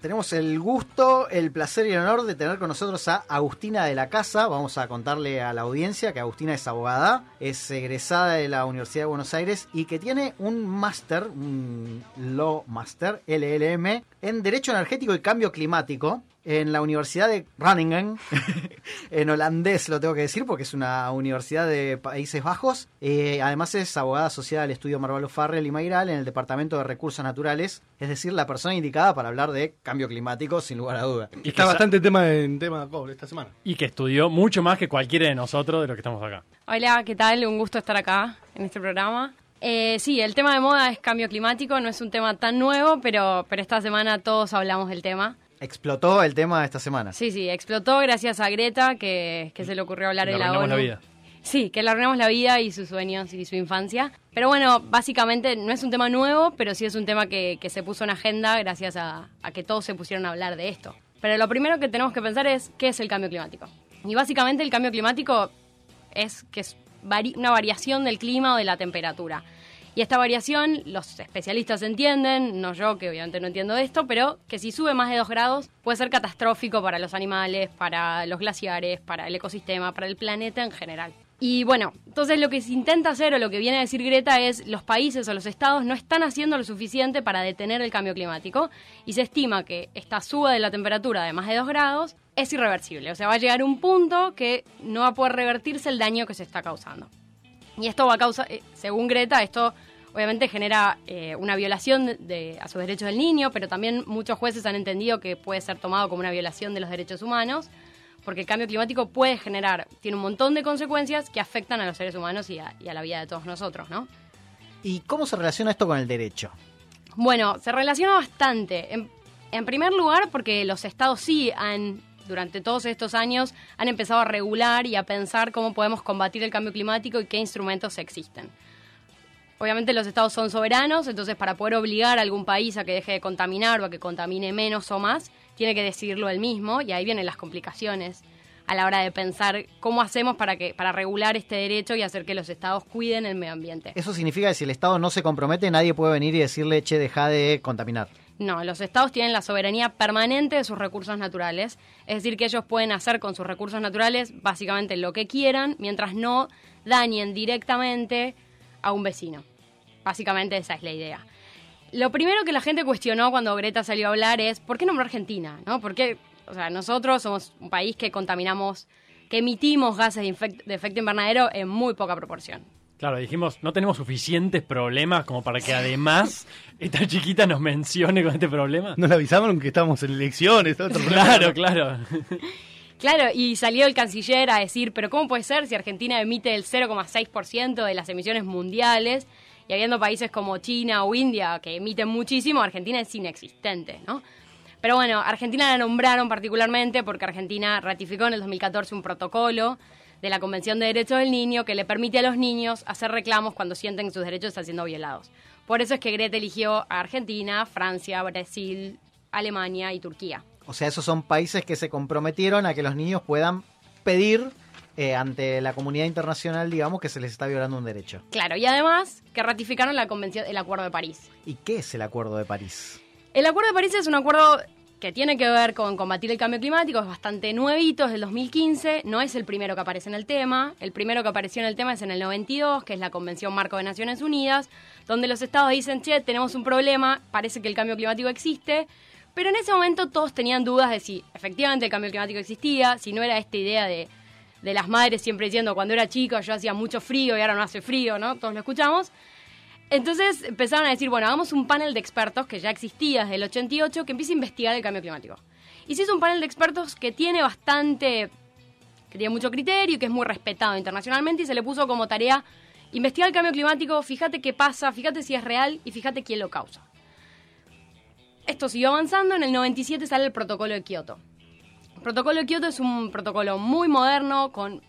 Tenemos el gusto, el placer y el honor de tener con nosotros a Agustina de la Casa. Vamos a contarle a la audiencia que Agustina es abogada, es egresada de la Universidad de Buenos Aires y que tiene un máster, un Law Master, LLM, en Derecho Energético y Cambio Climático en la Universidad de Groningen, en holandés lo tengo que decir porque es una universidad de Países Bajos. Eh, además es abogada asociada al estudio Marvalo Farrell y Mayral en el Departamento de Recursos Naturales, es decir, la persona indicada para hablar de cambio climático sin lugar a duda. Y está bastante tema en tema cobre esta semana. Y que estudió mucho más que cualquiera de nosotros de los que estamos acá. Hola, ¿qué tal? Un gusto estar acá en este programa. Eh, sí, el tema de moda es cambio climático, no es un tema tan nuevo, pero, pero esta semana todos hablamos del tema. Explotó el tema esta semana. Sí, sí, explotó gracias a Greta, que, que se le ocurrió hablar de la arruinamos ONU. la vida. Sí, que le arruinamos la vida y sus sueños y su infancia. Pero bueno, básicamente no es un tema nuevo, pero sí es un tema que, que se puso en agenda gracias a, a que todos se pusieron a hablar de esto. Pero lo primero que tenemos que pensar es qué es el cambio climático. Y básicamente el cambio climático es que es vari- una variación del clima o de la temperatura. Y esta variación, los especialistas entienden, no yo que obviamente no entiendo esto, pero que si sube más de 2 grados puede ser catastrófico para los animales, para los glaciares, para el ecosistema, para el planeta en general. Y bueno, entonces lo que se intenta hacer o lo que viene a decir Greta es los países o los estados no están haciendo lo suficiente para detener el cambio climático y se estima que esta suba de la temperatura de más de 2 grados es irreversible. O sea, va a llegar un punto que no va a poder revertirse el daño que se está causando. Y esto va a causar, eh, según Greta, esto obviamente genera eh, una violación de, de- a sus derechos del niño, pero también muchos jueces han entendido que puede ser tomado como una violación de los derechos humanos, porque el cambio climático puede generar, tiene un montón de consecuencias que afectan a los seres humanos y a, y a la vida de todos nosotros, ¿no? ¿Y cómo se relaciona esto con el derecho? Bueno, se relaciona bastante. En, en primer lugar, porque los estados sí han, durante todos estos años, han empezado a regular y a pensar cómo podemos combatir el cambio climático y qué instrumentos existen. Obviamente los estados son soberanos, entonces para poder obligar a algún país a que deje de contaminar o a que contamine menos o más, tiene que decidirlo él mismo y ahí vienen las complicaciones a la hora de pensar cómo hacemos para que para regular este derecho y hacer que los estados cuiden el medio ambiente. Eso significa que si el Estado no se compromete, nadie puede venir y decirle, che, deja de contaminar. No, los estados tienen la soberanía permanente de sus recursos naturales, es decir, que ellos pueden hacer con sus recursos naturales básicamente lo que quieran mientras no dañen directamente a un vecino. Básicamente esa es la idea. Lo primero que la gente cuestionó cuando Greta salió a hablar es ¿por qué nombrar Argentina? ¿No? ¿Por qué? O sea, nosotros somos un país que contaminamos, que emitimos gases de, efecto invernadero en muy poca proporción. Claro, dijimos, no tenemos suficientes problemas como para que además esta chiquita nos mencione con este problema. Nos avisaron que estamos en elecciones. otro Claro, claro. Claro, y salió el canciller a decir, pero ¿cómo puede ser si Argentina emite el 0,6% de las emisiones mundiales y habiendo países como China o India que emiten muchísimo, Argentina es inexistente, ¿no? Pero bueno, Argentina la nombraron particularmente porque Argentina ratificó en el 2014 un protocolo de la Convención de Derechos del Niño que le permite a los niños hacer reclamos cuando sienten que sus derechos están siendo violados. Por eso es que Greta eligió a Argentina, Francia, Brasil, Alemania y Turquía. O sea, esos son países que se comprometieron a que los niños puedan pedir eh, ante la comunidad internacional, digamos, que se les está violando un derecho. Claro, y además que ratificaron la convención, el Acuerdo de París. ¿Y qué es el Acuerdo de París? El Acuerdo de París es un acuerdo que tiene que ver con combatir el cambio climático, es bastante nuevito, es del 2015, no es el primero que aparece en el tema, el primero que apareció en el tema es en el 92, que es la Convención Marco de Naciones Unidas, donde los estados dicen, che, tenemos un problema, parece que el cambio climático existe, pero en ese momento todos tenían dudas de si efectivamente el cambio climático existía, si no era esta idea de, de las madres siempre diciendo, cuando era chico yo hacía mucho frío y ahora no hace frío, ¿no? Todos lo escuchamos. Entonces empezaron a decir, bueno, hagamos un panel de expertos que ya existía desde el 88 que empiece a investigar el cambio climático. Y se hizo un panel de expertos que tiene bastante, que tiene mucho criterio y que es muy respetado internacionalmente y se le puso como tarea investigar el cambio climático, fíjate qué pasa, fíjate si es real y fíjate quién lo causa. Esto siguió avanzando, en el 97 sale el protocolo de Kioto. El protocolo de Kioto es un protocolo muy moderno, con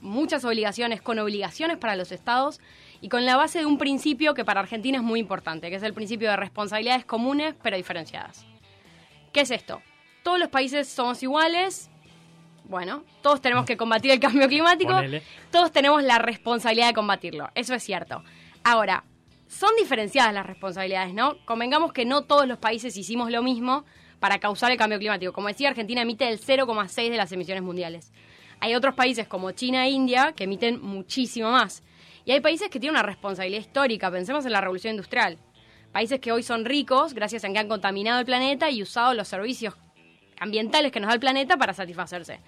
muchas obligaciones, con obligaciones para los estados y con la base de un principio que para Argentina es muy importante, que es el principio de responsabilidades comunes pero diferenciadas. ¿Qué es esto? Todos los países somos iguales, bueno, todos tenemos que combatir el cambio climático, Ponele. todos tenemos la responsabilidad de combatirlo, eso es cierto. Ahora, son diferenciadas las responsabilidades, ¿no? Convengamos que no todos los países hicimos lo mismo para causar el cambio climático. Como decía, Argentina emite el 0,6 de las emisiones mundiales. Hay otros países como China e India que emiten muchísimo más. Y hay países que tienen una responsabilidad histórica. Pensemos en la revolución industrial. Países que hoy son ricos gracias a que han contaminado el planeta y usado los servicios ambientales que nos da el planeta para satisfacerse.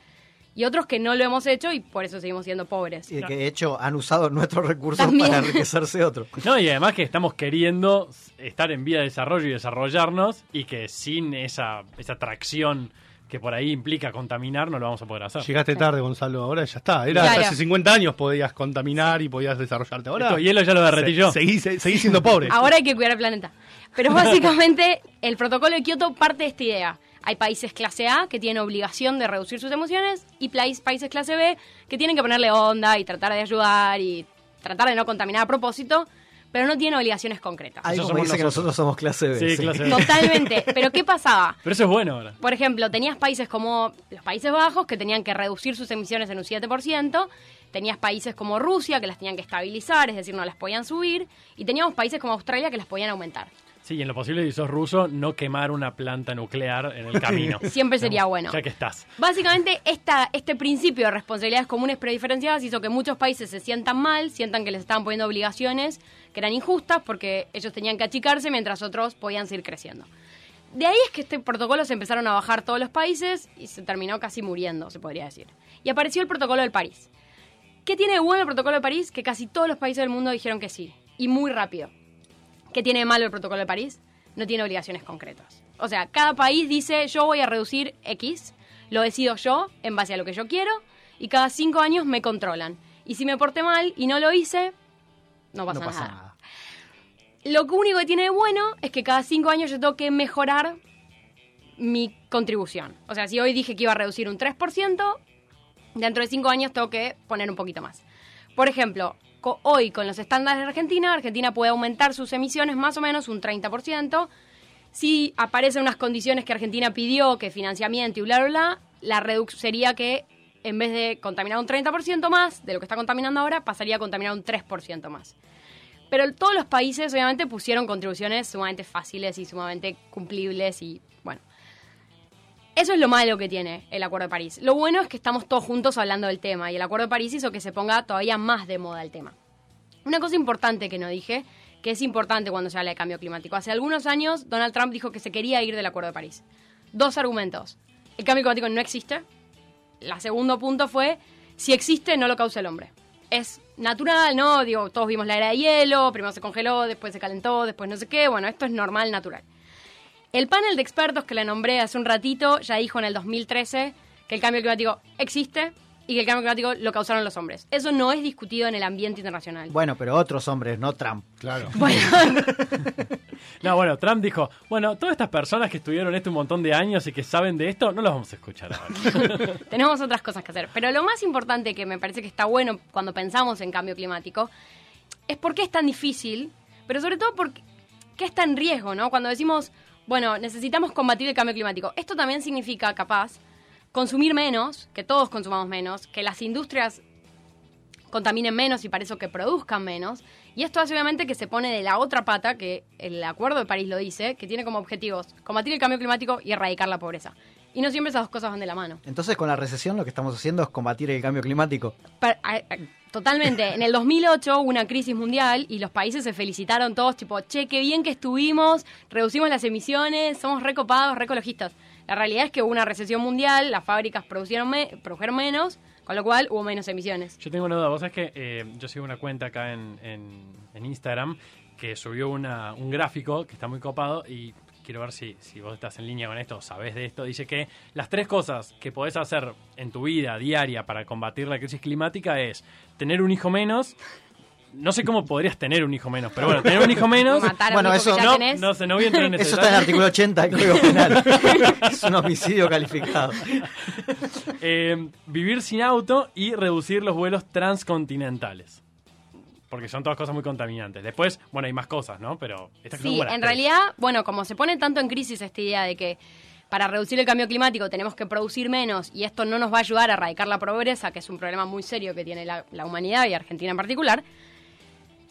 Y otros que no lo hemos hecho y por eso seguimos siendo pobres. Y que de hecho han usado nuestros recursos También. para enriquecerse otros. No, y además que estamos queriendo estar en vía de desarrollo y desarrollarnos y que sin esa, esa tracción que por ahí implica contaminar no lo vamos a poder hacer. Llegaste tarde, Gonzalo, ahora ya está. Era Claro. hace 50 años podías contaminar y podías desarrollarte. Ahora Esto hielo ya lo derretí se- yo. Seguís, se- seguís siendo pobre. Ahora hay que cuidar el planeta. Pero básicamente el protocolo de Kioto parte de esta idea. Hay países clase A que tienen obligación de reducir sus emisiones y países clase B que tienen que ponerle onda y tratar de ayudar y tratar de no contaminar a propósito, pero no tienen obligaciones concretas. Me somos dice que nosotros somos clase B. Sí, clase B. Totalmente. Pero ¿qué pasaba? Pero eso es bueno ahora. Por ejemplo, tenías países como los Países Bajos que tenían que reducir sus emisiones en un 7%, tenías países como Rusia que las tenían que estabilizar, es decir, no las podían subir, y teníamos países como Australia que las podían aumentar. Sí, y en lo posible, si sos ruso, no quemar una planta nuclear en el camino. Siempre sería Digamos, bueno. Ya que estás. Básicamente, esta, este principio de responsabilidades comunes pero diferenciadas hizo que muchos países se sientan mal, sientan que les estaban poniendo obligaciones que eran injustas porque ellos tenían que achicarse mientras otros podían seguir creciendo. De ahí es que este protocolo se empezaron a bajar todos los países y se terminó casi muriendo, se podría decir. Y apareció el protocolo del París. ¿Qué tiene de bueno el protocolo de París? Que casi todos los países del mundo dijeron que sí, y muy rápido. ¿Qué tiene de malo el protocolo de París? No tiene obligaciones concretas. O sea, cada país dice yo voy a reducir X, lo decido yo en base a lo que yo quiero, y cada cinco años me controlan. Y si me porté mal y no lo hice, no pasa, No pasa nada. nada. Lo único que tiene de bueno es que cada cinco años yo tengo que mejorar mi contribución. O sea, si hoy dije que iba a reducir un 3%, dentro de cinco años tengo que poner un poquito más. Por ejemplo, hoy con los estándares de Argentina, Argentina puede aumentar sus emisiones más o menos un 30%. Si aparecen unas condiciones que Argentina pidió, que financiamiento y bla, bla, bla, la reducción sería que en vez de contaminar un 30% más de lo que está contaminando ahora, pasaría a contaminar un 3% más. Pero todos los países obviamente pusieron contribuciones sumamente fáciles y sumamente cumplibles y. Eso es lo malo que tiene el Acuerdo de París. Lo bueno es que estamos todos juntos hablando del tema y el Acuerdo de París hizo que se ponga todavía más de moda el tema. Una cosa importante que no dije, que es importante cuando se habla de cambio climático. Hace algunos años Donald Trump dijo que se quería ir del Acuerdo de París. Dos argumentos. El cambio climático no existe. La segundo punto fue, si existe, no lo causa el hombre. Es natural, ¿no? Digo, todos vimos la era de hielo, primero se congeló, después se calentó, después no sé qué. Bueno, esto es normal, natural. El panel de expertos que le nombré hace un ratito ya dijo en el 2013 que el cambio climático existe y que el cambio climático lo causaron los hombres. Eso no es discutido en el ambiente internacional. Bueno, pero otros hombres, no Trump. Claro. Bueno, No, bueno, Trump dijo, bueno, todas estas personas que estuvieron esto un montón de años y que saben de esto, no los vamos a escuchar ahora. tenemos otras cosas que hacer. Pero lo más importante que me parece que está bueno cuando pensamos en cambio climático es por qué es tan difícil, pero sobre todo por qué está en riesgo, ¿no? Cuando decimos, bueno, necesitamos combatir el cambio climático. Esto también significa, capaz, consumir menos, que todos consumamos menos, que las industrias contaminen menos y para eso que produzcan menos. Y esto hace obviamente que se pone de la otra pata, que el Acuerdo de París lo dice, que tiene como objetivos combatir el cambio climático y erradicar la pobreza. Y no siempre esas dos cosas van de la mano. Entonces, con la recesión lo que estamos haciendo es combatir el cambio climático. Totalmente. En el 2008 hubo una crisis mundial y los países se felicitaron todos, tipo, che, qué bien que estuvimos, reducimos las emisiones, somos recopados, recologistas. La realidad es que hubo una recesión mundial, las fábricas producieron, produjeron menos, con lo cual hubo menos emisiones. Yo tengo una duda, vos sabés que eh, yo sigo una cuenta acá en, Instagram que subió un gráfico que está muy copado y quiero ver si, si vos estás en línea con esto o sabés de esto. Dice que las tres cosas que podés hacer en tu vida diaria para combatir la crisis climática es tener un hijo menos. No sé cómo podrías tener un hijo menos, pero bueno, tener un hijo menos. Matar a Bueno, un hijo eso que ya No, tenés. no sé, no voy a entrar en Eso está en el artículo 80 del Código Penal. es un homicidio calificado. Eh, vivir sin auto y reducir los vuelos transcontinentales. Porque son todas cosas muy contaminantes. Después, bueno, hay más cosas, ¿no? Pero estas Sí, en realidad, bueno, como se pone tanto en crisis esta idea de que para reducir el cambio climático tenemos que producir menos y esto no nos va a ayudar a erradicar la pobreza, que es un problema muy serio que tiene la, la humanidad y Argentina en particular,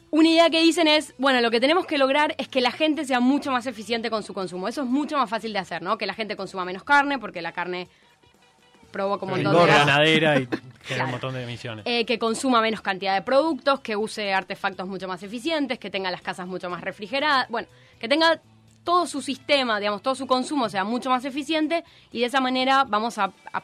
una idea que dicen es, bueno, lo que tenemos que lograr es que la gente sea mucho más eficiente con su consumo. Eso es mucho más fácil de hacer, ¿no? Que la gente consuma menos carne, porque la carne provoca un montón de ganadera y genera Claro. un montón de emisiones. Eh, que consuma menos cantidad de productos, que use artefactos mucho más eficientes, que tenga las casas mucho más refrigeradas, bueno, que tenga todo su sistema, digamos, todo su consumo sea mucho más eficiente y de esa manera vamos a, a- a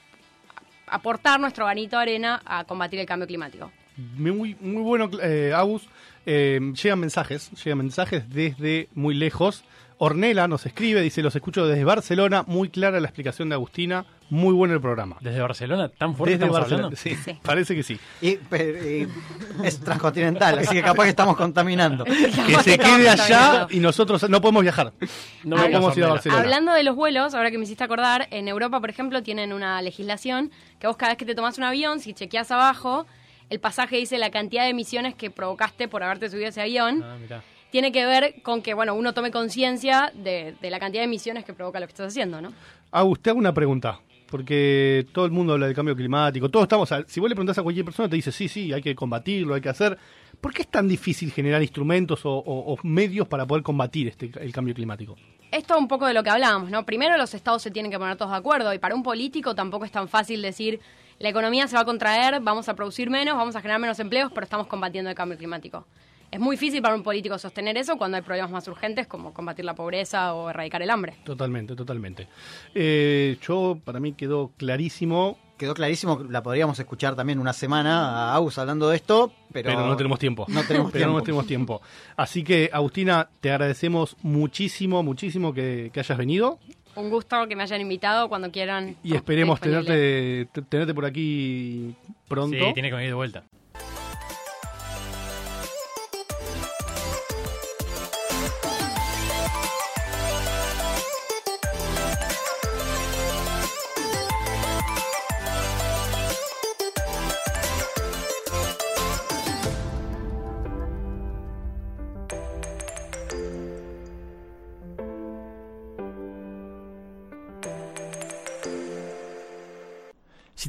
aportar nuestro granito de arena a combatir el cambio climático. Muy, muy bueno, eh, Agus. Eh, llegan mensajes, llegan mensajes desde muy lejos. Ornela nos escribe, dice, los escucho desde Barcelona, muy clara la explicación de Agustina, muy bueno el programa. Desde Barcelona, tan fuerte Desde estamos Barcelona, hablando. sí, Sí. parece que sí. Y, es transcontinental, así que capaz que estamos contaminando. Que se quede allá y nosotros no podemos viajar. No No podemos ir a. Barcelona. Hablando de los vuelos, ahora que me hiciste acordar, en Europa, por ejemplo, tienen una legislación que vos cada vez que te tomas un avión, si chequeas abajo, el pasaje dice la cantidad de emisiones que provocaste por haberte subido a ese avión. Ah, mirá. Tiene que ver con que, bueno, uno tome conciencia de, de la cantidad de emisiones que provoca lo que estás haciendo, ¿no? Agus, te hago una pregunta. Porque todo el mundo habla del cambio climático. Todos estamos. a- si vos le preguntás a cualquier persona, te dice sí, sí, hay que combatirlo, hay que hacer. ¿Por qué es tan difícil generar instrumentos o, o- o medios para poder combatir este, el cambio climático? Esto un poco de lo que hablábamos, ¿no? Primero los estados se tienen que poner todos de acuerdo y para un político tampoco es tan fácil decir la economía se va a contraer, vamos a producir menos, vamos a generar menos empleos, pero estamos combatiendo el cambio climático. Es muy difícil para un político sostener eso cuando hay problemas más urgentes como combatir la pobreza o erradicar el hambre. Totalmente, totalmente. Eh, yo, para mí quedó clarísimo, Quedó clarísimo, la podríamos escuchar también una semana a Aus hablando de esto, pero, pero, no tenemos tiempo. No tenemos pero tiempo. no tenemos tiempo. Así que, Agustina, te agradecemos muchísimo, muchísimo que, que hayas venido Un gusto que me hayan invitado cuando quieran. y esperemos tenerte, te- tenerte por aquí pronto. Sí, tiene que venir de vuelta.